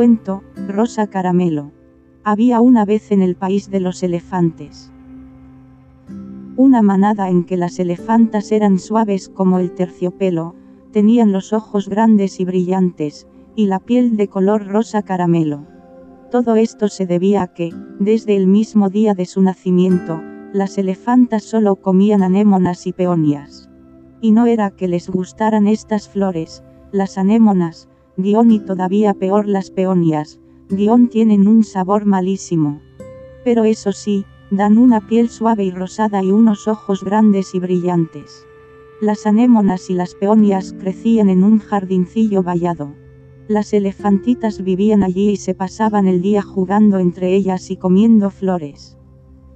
Cuento, Rosa Caramelo. Había una vez en el país de los elefantes. Una manada en que las elefantas eran suaves como el terciopelo, tenían los ojos grandes y brillantes, y la piel de color rosa caramelo. Todo esto se debía a que, desde el mismo día de su nacimiento, las elefantas solo comían anémonas y peonias. Y no era que les gustaran estas flores, las anémonas, guion y todavía peor las peonias, guion tienen un sabor malísimo. Pero eso sí, dan una piel suave y rosada y unos ojos grandes y brillantes. Las anémonas y las peonias crecían en un jardincillo vallado. Las elefantitas vivían allí y se pasaban el día jugando entre ellas y comiendo flores.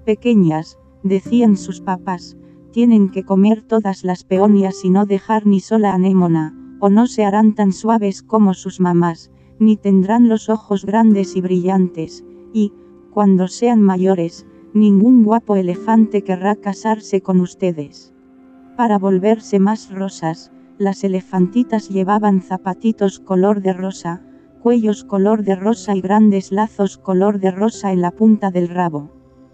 Pequeñas, decían sus papás, tienen que comer todas las peonias y no dejar ni sola anémona, o no se harán tan suaves como sus mamás, ni tendrán los ojos grandes y brillantes, y, cuando sean mayores, ningún guapo elefante querrá casarse con ustedes. Para volverse más rosas, las elefantitas llevaban zapatitos color de rosa, cuellos color de rosa y grandes lazos color de rosa en la punta del rabo.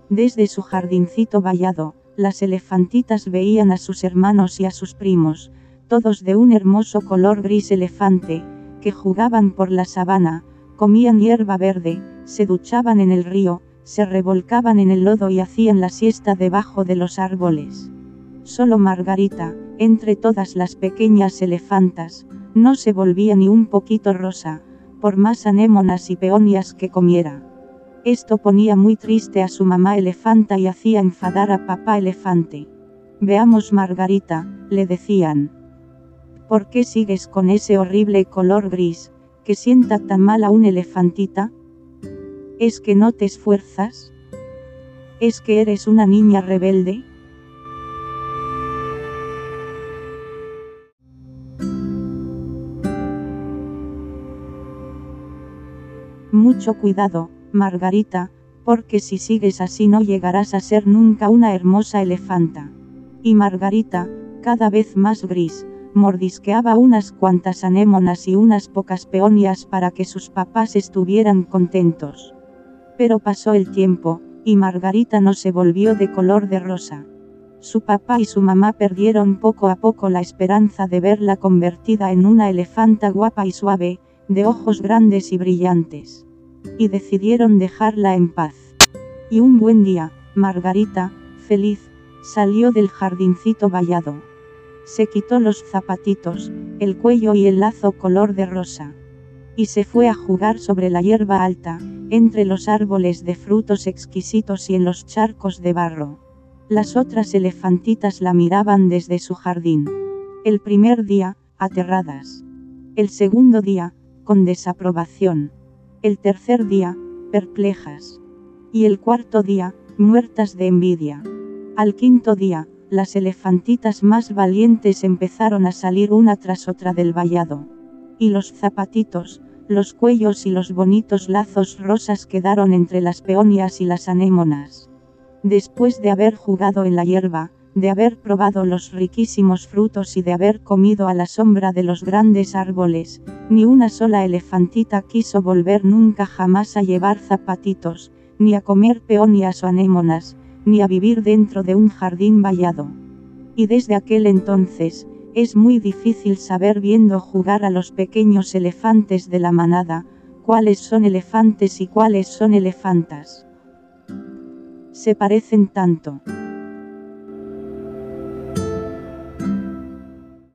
Desde su jardincito vallado, las elefantitas veían a sus hermanos y a sus primos, todos de un hermoso color gris elefante, que jugaban por la sabana, comían hierba verde, se duchaban en el río, se revolcaban en el lodo y hacían la siesta debajo de los árboles. Solo Margarita, entre todas las pequeñas elefantas, no se volvía ni un poquito rosa, por más anémonas y peonias que comiera. Esto ponía muy triste a su mamá elefanta y hacía enfadar a papá elefante. Veamos Margarita, le decían. ¿Por qué sigues con ese horrible color gris, que sienta tan mal a un elefantita? ¿Es que no te esfuerzas? ¿Es que eres una niña rebelde? Mucho cuidado, Margarita, porque si sigues así no llegarás a ser nunca una hermosa elefanta. Y Margarita, cada vez más gris, mordisqueaba unas cuantas anémonas y unas pocas peonias para que sus papás estuvieran contentos. Pero pasó el tiempo, y Margarita no se volvió de color de rosa. Su papá y su mamá perdieron poco a poco la esperanza de verla convertida en una elefanta guapa y suave, de ojos grandes y brillantes y decidieron dejarla en paz. Y un buen día, Margarita, feliz, salió del jardincito vallado. Se quitó los zapatitos, el cuello y el lazo color de rosa. Y se fue a jugar sobre la hierba alta, entre los árboles de frutos exquisitos y en los charcos de barro. Las otras elefantitas la miraban desde su jardín. El primer día, aterradas. El segundo día, con desaprobación. El tercer día, perplejas. Y el cuarto día, muertas de envidia. Al quinto día, las elefantitas más valientes empezaron a salir una tras otra del vallado. Y los zapatitos, los cuellos y los bonitos lazos rosas quedaron entre las peonias y las anémonas. Después de haber jugado en la hierba, de haber probado los riquísimos frutos y de haber comido a la sombra de los grandes árboles, ni una sola elefantita quiso volver nunca jamás a llevar zapatitos, ni a comer peonias o anémonas, ni a vivir dentro de un jardín vallado. Y desde aquel entonces, es muy difícil saber viendo jugar a los pequeños elefantes de la manada, cuáles son elefantes y cuáles son elefantas. Se parecen tanto.